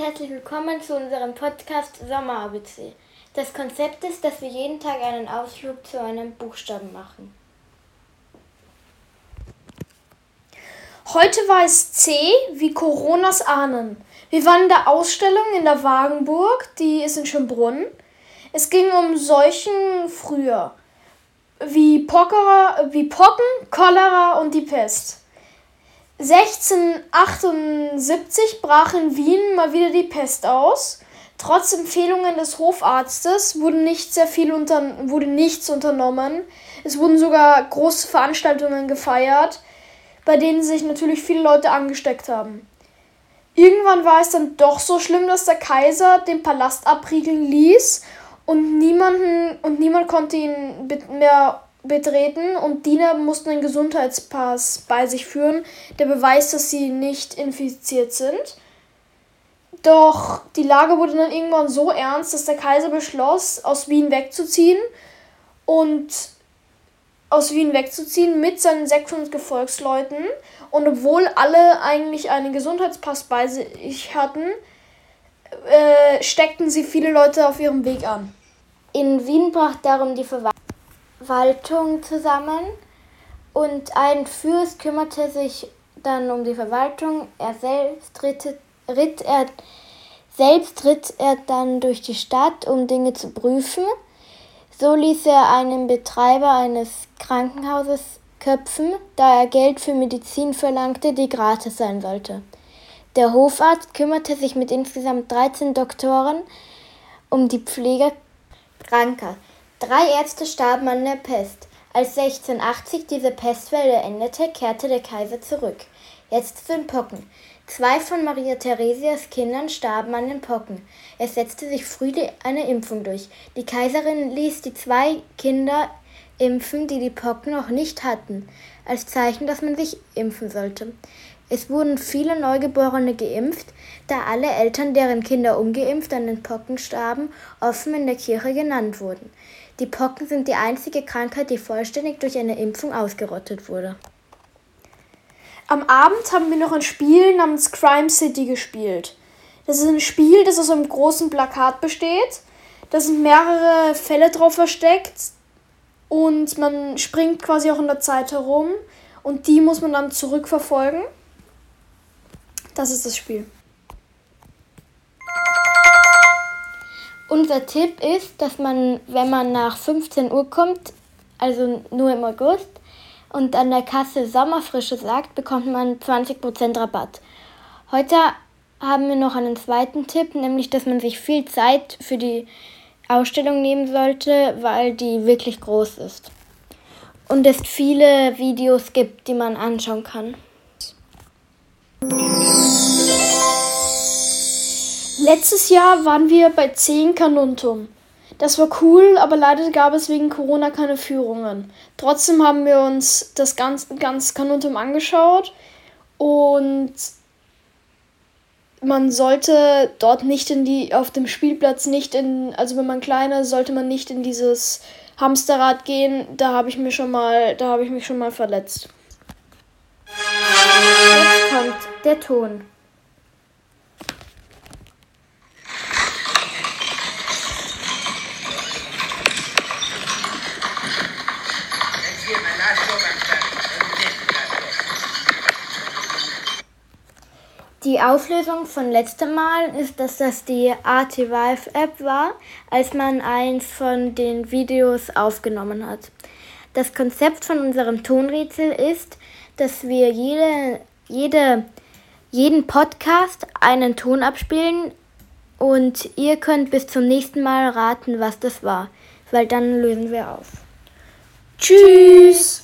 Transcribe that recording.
herzlich willkommen zu unserem Podcast Sommer ABC. Das Konzept ist, dass wir jeden Tag einen Ausflug zu einem Buchstaben machen. Heute war es C wie Coronas Ahnen. Wir waren in der Ausstellung in der Wagenburg, die ist in Schönbrunn. Es ging um Seuchen früher, wie, Pockera, wie Pocken, Cholera und die Pest. 1678 brach in Wien mal wieder die Pest aus. Trotz Empfehlungen des Hofarztes wurde nicht sehr viel unter, wurde nichts unternommen. Es wurden sogar große Veranstaltungen gefeiert, bei denen sich natürlich viele Leute angesteckt haben. Irgendwann war es dann doch so schlimm, dass der Kaiser den Palast abriegeln ließ und niemanden und niemand konnte ihn mehr betreten und Diener mussten einen Gesundheitspass bei sich führen, der beweist, dass sie nicht infiziert sind. Doch die Lage wurde dann irgendwann so ernst, dass der Kaiser beschloss, aus Wien wegzuziehen und aus Wien wegzuziehen mit seinen 600 Gefolgsleuten. Und obwohl alle eigentlich einen Gesundheitspass bei sich hatten, äh, steckten sie viele Leute auf ihrem Weg an. In Wien brach darum die Verwaltung Verwaltung zusammen und ein Fürst kümmerte sich dann um die Verwaltung. Er selbst ritt, ritt er selbst ritt er dann durch die Stadt, um Dinge zu prüfen. So ließ er einen Betreiber eines Krankenhauses köpfen, da er Geld für Medizin verlangte, die gratis sein sollte. Der Hofarzt kümmerte sich mit insgesamt 13 Doktoren um die Pflege Kranker. Drei Ärzte starben an der Pest. Als 1680 diese Pestwelle endete, kehrte der Kaiser zurück. Jetzt den Pocken. Zwei von Maria Theresias Kindern starben an den Pocken. Es setzte sich früh eine Impfung durch. Die Kaiserin ließ die zwei Kinder impfen, die die Pocken noch nicht hatten, als Zeichen, dass man sich impfen sollte. Es wurden viele Neugeborene geimpft, da alle Eltern, deren Kinder ungeimpft an den Pocken starben, offen in der Kirche genannt wurden. Die Pocken sind die einzige Krankheit, die vollständig durch eine Impfung ausgerottet wurde. Am Abend haben wir noch ein Spiel namens Crime City gespielt. Das ist ein Spiel, das aus einem großen Plakat besteht. Da sind mehrere Fälle drauf versteckt und man springt quasi auch in der Zeit herum und die muss man dann zurückverfolgen. Das ist das Spiel. Unser Tipp ist, dass man, wenn man nach 15 Uhr kommt, also nur im August, und an der Kasse Sommerfrische sagt, bekommt man 20% Rabatt. Heute haben wir noch einen zweiten Tipp, nämlich dass man sich viel Zeit für die Ausstellung nehmen sollte, weil die wirklich groß ist. Und es viele Videos gibt, die man anschauen kann. Letztes Jahr waren wir bei 10 Kanuntum. Das war cool, aber leider gab es wegen Corona keine Führungen. Trotzdem haben wir uns das ganz, ganz Kanuntum angeschaut und man sollte dort nicht in die, auf dem Spielplatz nicht in, also wenn man kleiner ist, sollte man nicht in dieses Hamsterrad gehen. Da habe ich mir schon mal, da habe ich mich schon mal verletzt. Jetzt kommt der Ton. Die Auflösung von letztem Mal ist, dass das die AT Vive App war, als man eins von den Videos aufgenommen hat. Das Konzept von unserem Tonrätsel ist, dass wir jede, jede, jeden Podcast einen Ton abspielen und ihr könnt bis zum nächsten Mal raten, was das war, weil dann lösen wir auf. Tschüss!